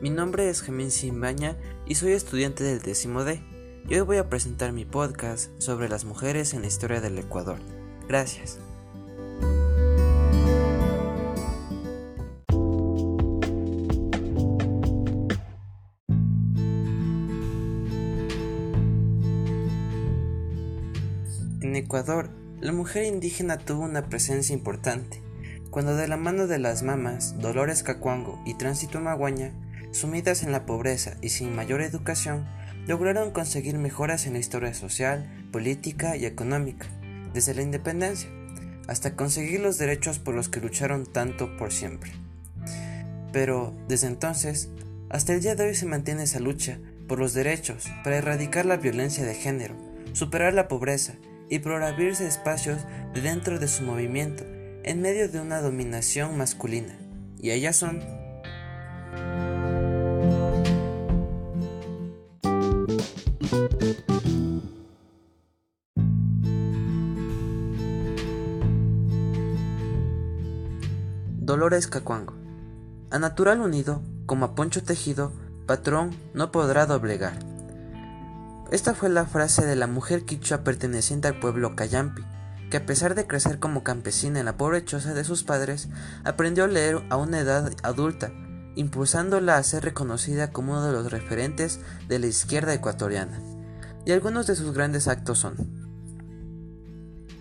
Mi nombre es Gemín Simbaña y soy estudiante del décimo D. Y hoy voy a presentar mi podcast sobre las mujeres en la historia del Ecuador. Gracias. En Ecuador, la mujer indígena tuvo una presencia importante, cuando de la mano de las mamas Dolores Cacuango y Tránsito Maguaña, sumidas en la pobreza y sin mayor educación, lograron conseguir mejoras en la historia social, política y económica, desde la independencia, hasta conseguir los derechos por los que lucharon tanto por siempre. Pero, desde entonces, hasta el día de hoy se mantiene esa lucha por los derechos para erradicar la violencia de género, superar la pobreza y por abrirse espacios dentro de su movimiento en medio de una dominación masculina. Y ellas son Dolores Cacuango. A natural unido, como a poncho tejido, patrón no podrá doblegar. Esta fue la frase de la mujer quichua perteneciente al pueblo Cayampi, que a pesar de crecer como campesina en la pobre choza de sus padres, aprendió a leer a una edad adulta, impulsándola a ser reconocida como uno de los referentes de la izquierda ecuatoriana. Y algunos de sus grandes actos son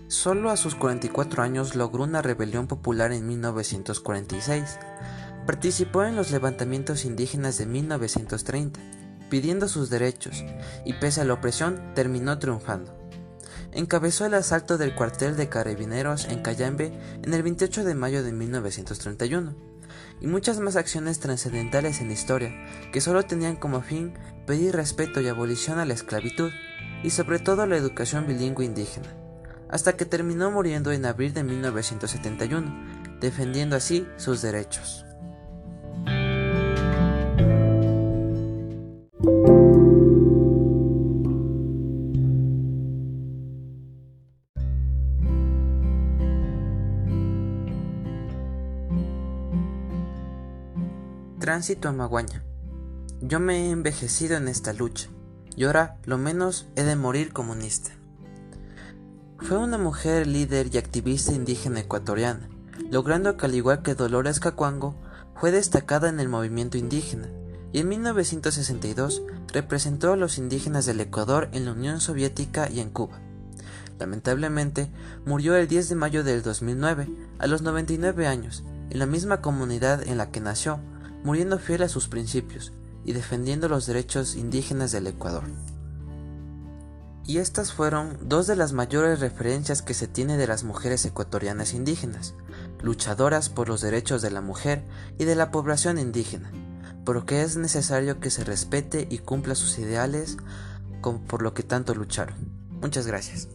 Solo a sus 44 años logró una rebelión popular en 1946. Participó en los levantamientos indígenas de 1930 pidiendo sus derechos, y pese a la opresión terminó triunfando. Encabezó el asalto del cuartel de carabineros en Cayambe en el 28 de mayo de 1931, y muchas más acciones trascendentales en la historia que solo tenían como fin pedir respeto y abolición a la esclavitud, y sobre todo la educación bilingüe indígena, hasta que terminó muriendo en abril de 1971, defendiendo así sus derechos. Tránsito a Maguaña. Yo me he envejecido en esta lucha, y ahora lo menos he de morir comunista. Fue una mujer líder y activista indígena ecuatoriana, logrando que al igual que Dolores Cacuango, fue destacada en el movimiento indígena, y en 1962 representó a los indígenas del Ecuador en la Unión Soviética y en Cuba. Lamentablemente, murió el 10 de mayo del 2009, a los 99 años, en la misma comunidad en la que nació, muriendo fiel a sus principios y defendiendo los derechos indígenas del Ecuador. Y estas fueron dos de las mayores referencias que se tiene de las mujeres ecuatorianas indígenas, luchadoras por los derechos de la mujer y de la población indígena, por lo que es necesario que se respete y cumpla sus ideales por lo que tanto lucharon. Muchas gracias.